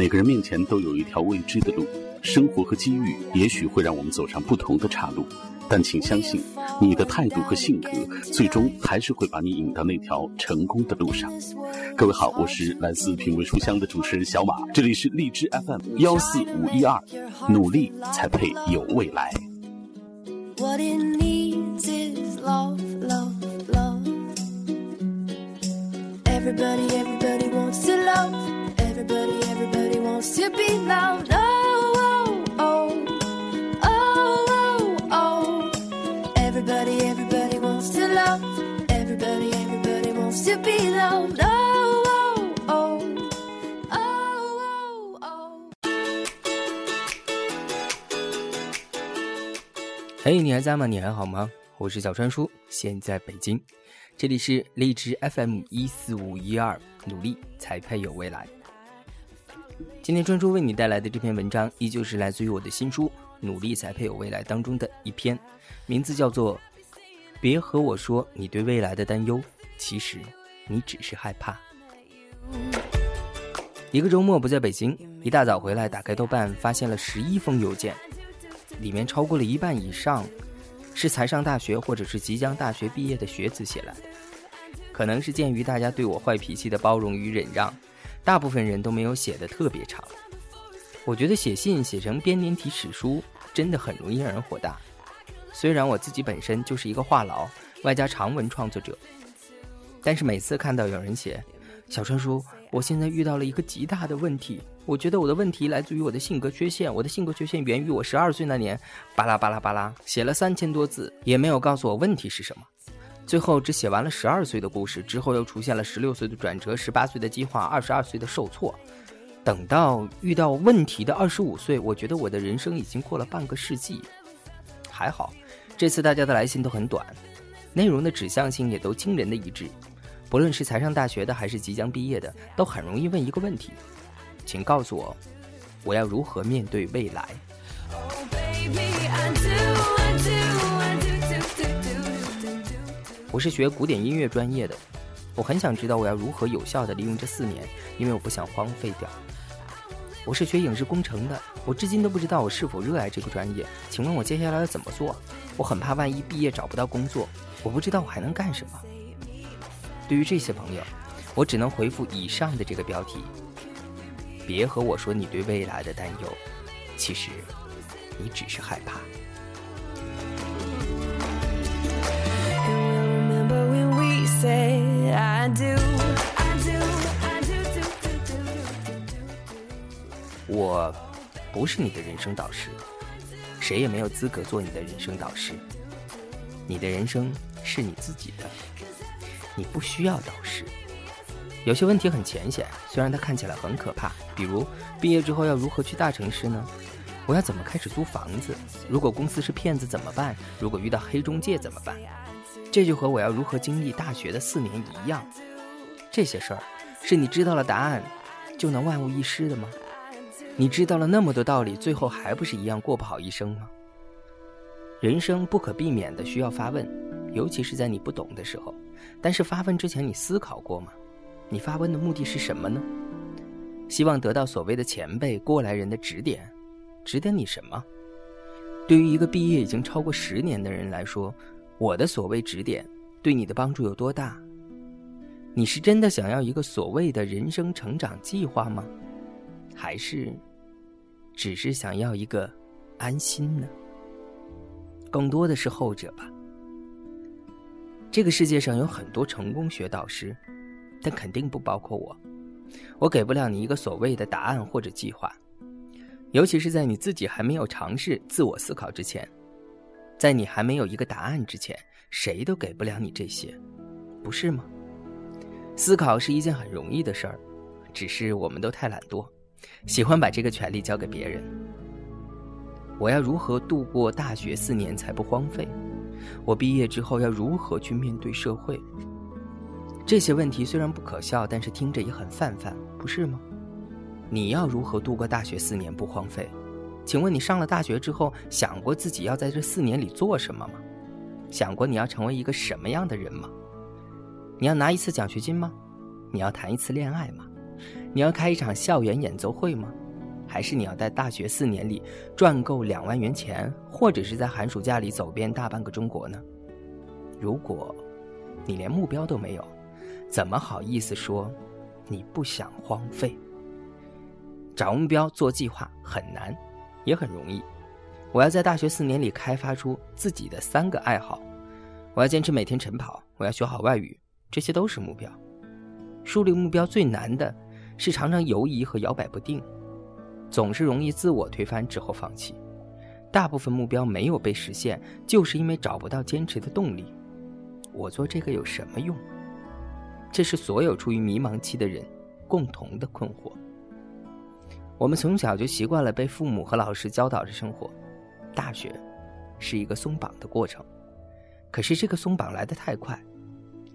每个人面前都有一条未知的路，生活和机遇也许会让我们走上不同的岔路，但请相信，你的态度和性格，最终还是会把你引到那条成功的路上。各位好，我是来自品味书香的主持人小马，这里是荔枝 FM 幺四五一二，努力才配有未来。wants to be loved. Oh, oh, oh, oh, oh, oh. Everybody, everybody wants to love. Everybody, everybody 哎，你还在吗？你还好吗？我是小川叔，现在北京，这里是荔枝 FM 一四五一二，努力才配有未来。今天专注为你带来的这篇文章，依旧是来自于我的新书《努力才配有未来》当中的一篇，名字叫做《别和我说你对未来的担忧，其实你只是害怕》。一个周末不在北京，一大早回来，打开豆瓣，发现了十一封邮件，里面超过了一半以上是才上大学或者是即将大学毕业的学子写来的。可能是鉴于大家对我坏脾气的包容与忍让。大部分人都没有写的特别长，我觉得写信写成编年体史书真的很容易让人火大。虽然我自己本身就是一个话痨，外加长文创作者，但是每次看到有人写“小川叔，我现在遇到了一个极大的问题，我觉得我的问题来自于我的性格缺陷，我的性格缺陷源于我十二岁那年”，巴拉巴拉巴拉，写了三千多字，也没有告诉我问题是什么。最后只写完了十二岁的故事，之后又出现了十六岁的转折、十八岁的计划、二十二岁的受挫。等到遇到问题的二十五岁，我觉得我的人生已经过了半个世纪。还好，这次大家的来信都很短，内容的指向性也都惊人的一致。不论是才上大学的还是即将毕业的，都很容易问一个问题：请告诉我，我要如何面对未来？我是学古典音乐专业的，我很想知道我要如何有效的利用这四年，因为我不想荒废掉。我是学影视工程的，我至今都不知道我是否热爱这个专业，请问我接下来要怎么做？我很怕万一毕业找不到工作，我不知道我还能干什么。对于这些朋友，我只能回复以上的这个标题：别和我说你对未来的担忧，其实你只是害怕。我不是你的人生导师，谁也没有资格做你的人生导师。你的人生是你自己的，你不需要导师。有些问题很浅显，虽然它看起来很可怕，比如毕业之后要如何去大城市呢？我要怎么开始租房子？如果公司是骗子怎么办？如果遇到黑中介怎么办？这就和我要如何经历大学的四年一样，这些事儿，是你知道了答案，就能万无一失的吗？你知道了那么多道理，最后还不是一样过不好一生吗？人生不可避免的需要发问，尤其是在你不懂的时候。但是发问之前，你思考过吗？你发问的目的是什么呢？希望得到所谓的前辈、过来人的指点，指点你什么？对于一个毕业已经超过十年的人来说。我的所谓指点，对你的帮助有多大？你是真的想要一个所谓的人生成长计划吗？还是只是想要一个安心呢？更多的是后者吧。这个世界上有很多成功学导师，但肯定不包括我。我给不了你一个所谓的答案或者计划，尤其是在你自己还没有尝试自我思考之前。在你还没有一个答案之前，谁都给不了你这些，不是吗？思考是一件很容易的事儿，只是我们都太懒惰，喜欢把这个权利交给别人。我要如何度过大学四年才不荒废？我毕业之后要如何去面对社会？这些问题虽然不可笑，但是听着也很泛泛，不是吗？你要如何度过大学四年不荒废？请问你上了大学之后，想过自己要在这四年里做什么吗？想过你要成为一个什么样的人吗？你要拿一次奖学金吗？你要谈一次恋爱吗？你要开一场校园演奏会吗？还是你要在大学四年里赚够两万元钱，或者是在寒暑假里走遍大半个中国呢？如果，你连目标都没有，怎么好意思说你不想荒废？找目标、做计划很难，也很容易。我要在大学四年里开发出自己的三个爱好，我要坚持每天晨跑，我要学好外语，这些都是目标。树立目标最难的是常常犹疑和摇摆不定。总是容易自我推翻之后放弃，大部分目标没有被实现，就是因为找不到坚持的动力。我做这个有什么用？这是所有处于迷茫期的人共同的困惑。我们从小就习惯了被父母和老师教导着生活，大学是一个松绑的过程，可是这个松绑来得太快，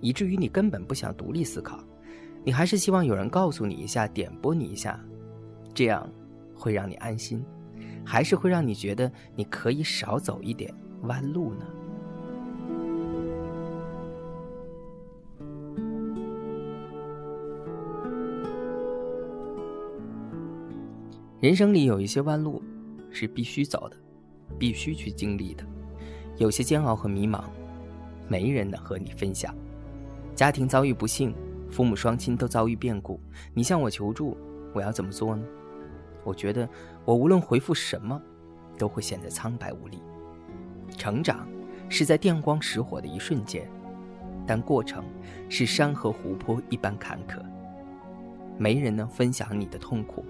以至于你根本不想独立思考，你还是希望有人告诉你一下，点拨你一下，这样。会让你安心，还是会让你觉得你可以少走一点弯路呢？人生里有一些弯路是必须走的，必须去经历的。有些煎熬和迷茫，没人能和你分享。家庭遭遇不幸，父母双亲都遭遇变故，你向我求助，我要怎么做呢？我觉得，我无论回复什么，都会显得苍白无力。成长是在电光石火的一瞬间，但过程是山河湖泊一般坎坷。没人能分享你的痛苦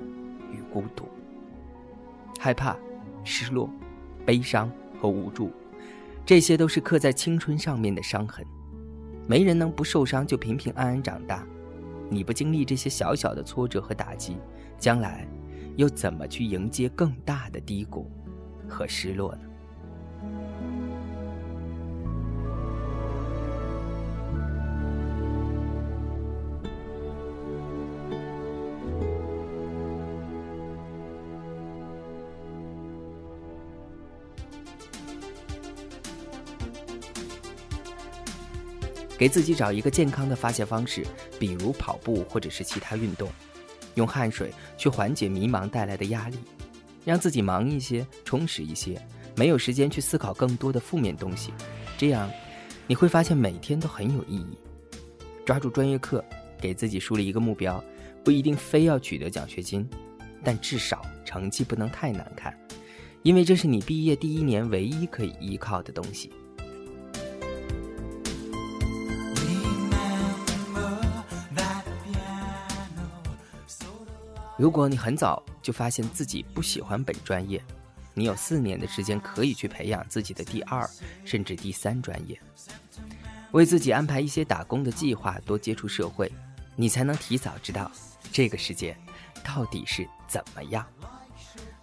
孤独。害怕、失落、悲伤和无助，这些都是刻在青春上面的伤痕。没人能不受伤就平平安安长大。你不经历这些小小的挫折和打击，将来。又怎么去迎接更大的低谷和失落呢？给自己找一个健康的发泄方式，比如跑步或者是其他运动。用汗水去缓解迷茫带来的压力，让自己忙一些、充实一些，没有时间去思考更多的负面东西。这样，你会发现每天都很有意义。抓住专业课，给自己树立一个目标，不一定非要取得奖学金，但至少成绩不能太难看，因为这是你毕业第一年唯一可以依靠的东西。如果你很早就发现自己不喜欢本专业，你有四年的时间可以去培养自己的第二甚至第三专业，为自己安排一些打工的计划，多接触社会，你才能提早知道这个世界到底是怎么样。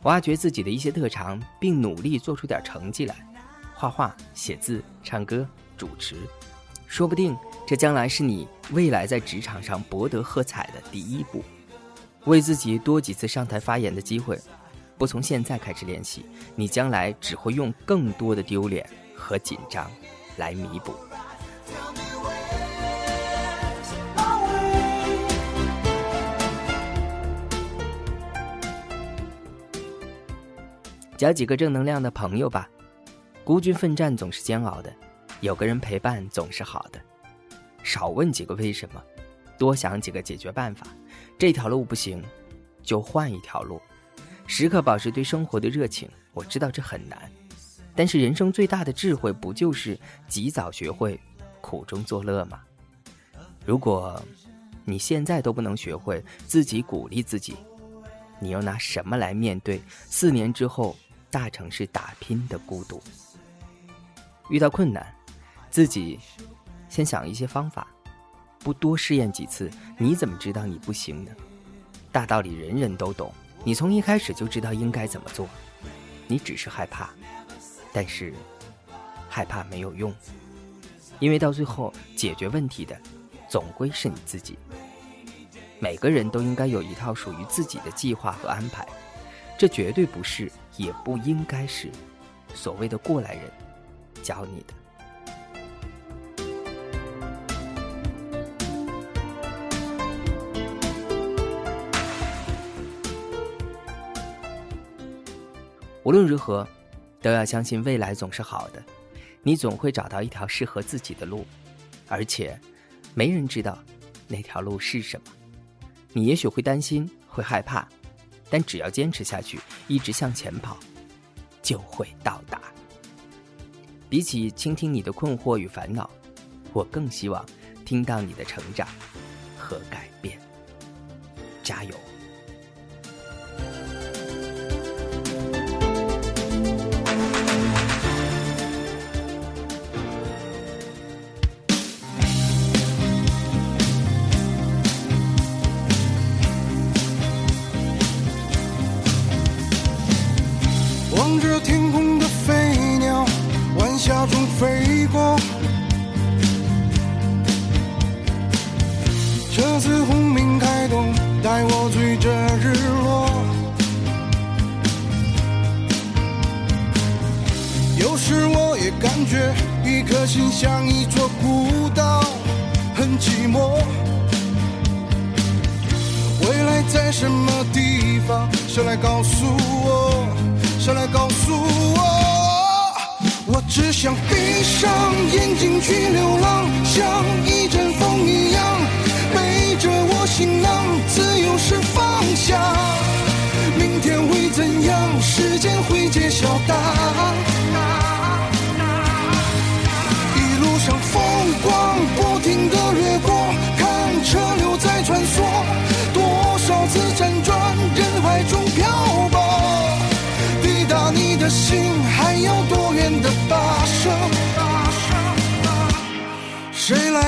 挖掘自己的一些特长，并努力做出点成绩来，画画、写字、唱歌、主持，说不定这将来是你未来在职场上博得喝彩的第一步。为自己多几次上台发言的机会，不从现在开始练习，你将来只会用更多的丢脸和紧张来弥补。交几个正能量的朋友吧，孤军奋战总是煎熬的，有个人陪伴总是好的。少问几个为什么。多想几个解决办法，这条路不行，就换一条路。时刻保持对生活的热情。我知道这很难，但是人生最大的智慧，不就是及早学会苦中作乐吗？如果你现在都不能学会自己鼓励自己，你又拿什么来面对四年之后大城市打拼的孤独？遇到困难，自己先想一些方法。不多试验几次，你怎么知道你不行呢？大道理人人都懂，你从一开始就知道应该怎么做，你只是害怕，但是害怕没有用，因为到最后解决问题的总归是你自己。每个人都应该有一套属于自己的计划和安排，这绝对不是，也不应该是所谓的过来人教你的。无论如何，都要相信未来总是好的，你总会找到一条适合自己的路，而且，没人知道那条路是什么。你也许会担心，会害怕，但只要坚持下去，一直向前跑，就会到达。比起倾听你的困惑与烦恼，我更希望听到你的成长和改变。加油！车子轰鸣开动，带我追着日落。有时我也感觉一颗心像一座孤岛，很寂寞。未来在什么地方？谁来告诉我？谁来告诉我？我只想闭上眼睛去流浪，想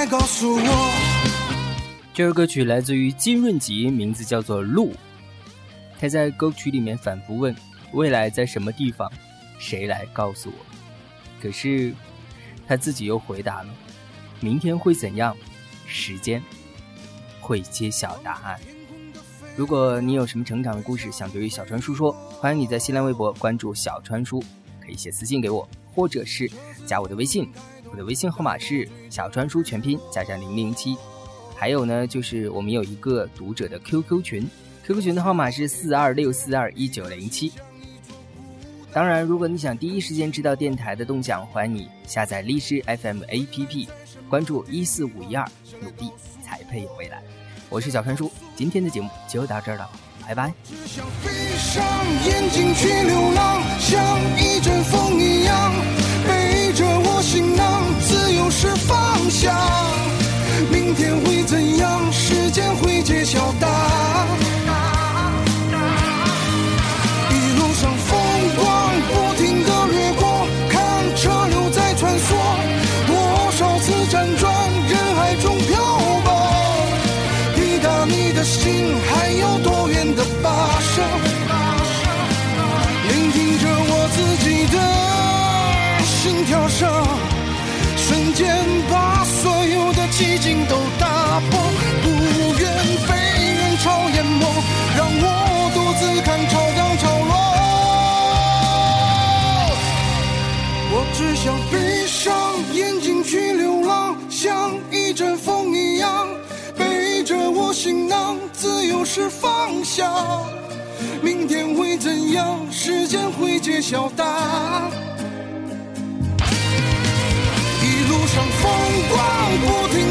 告诉我？这首歌曲来自于金润吉，名字叫做《路》。他在歌曲里面反复问：“未来在什么地方？谁来告诉我？”可是他自己又回答了：“明天会怎样？时间会揭晓答案。”如果你有什么成长的故事想对于小川叔说，欢迎你在新浪微博关注小川叔，可以写私信给我，或者是加我的微信，我的微信号码是小川叔全拼加上零零七。还有呢，就是我们有一个读者的 QQ 群，QQ 群的号码是四二六四二一九零七。当然，如果你想第一时间知道电台的动向，欢迎你下载荔枝 FM APP，关注一四五一二，努力才配有未来。我是小川叔，今天的节目就到这儿了，拜拜。只想闭上眼睛去流浪，像一阵风一样，着我行囊，自由是方向。明天会怎样？时间会揭晓答案。一路上风光不停地掠过，看车流在穿梭，多少次辗转人海中漂泊。抵达你的心，还有多远的跋涉？像一阵风一样，背着我行囊，自由是方向。明天会怎样？时间会揭晓答案。一路上风光不停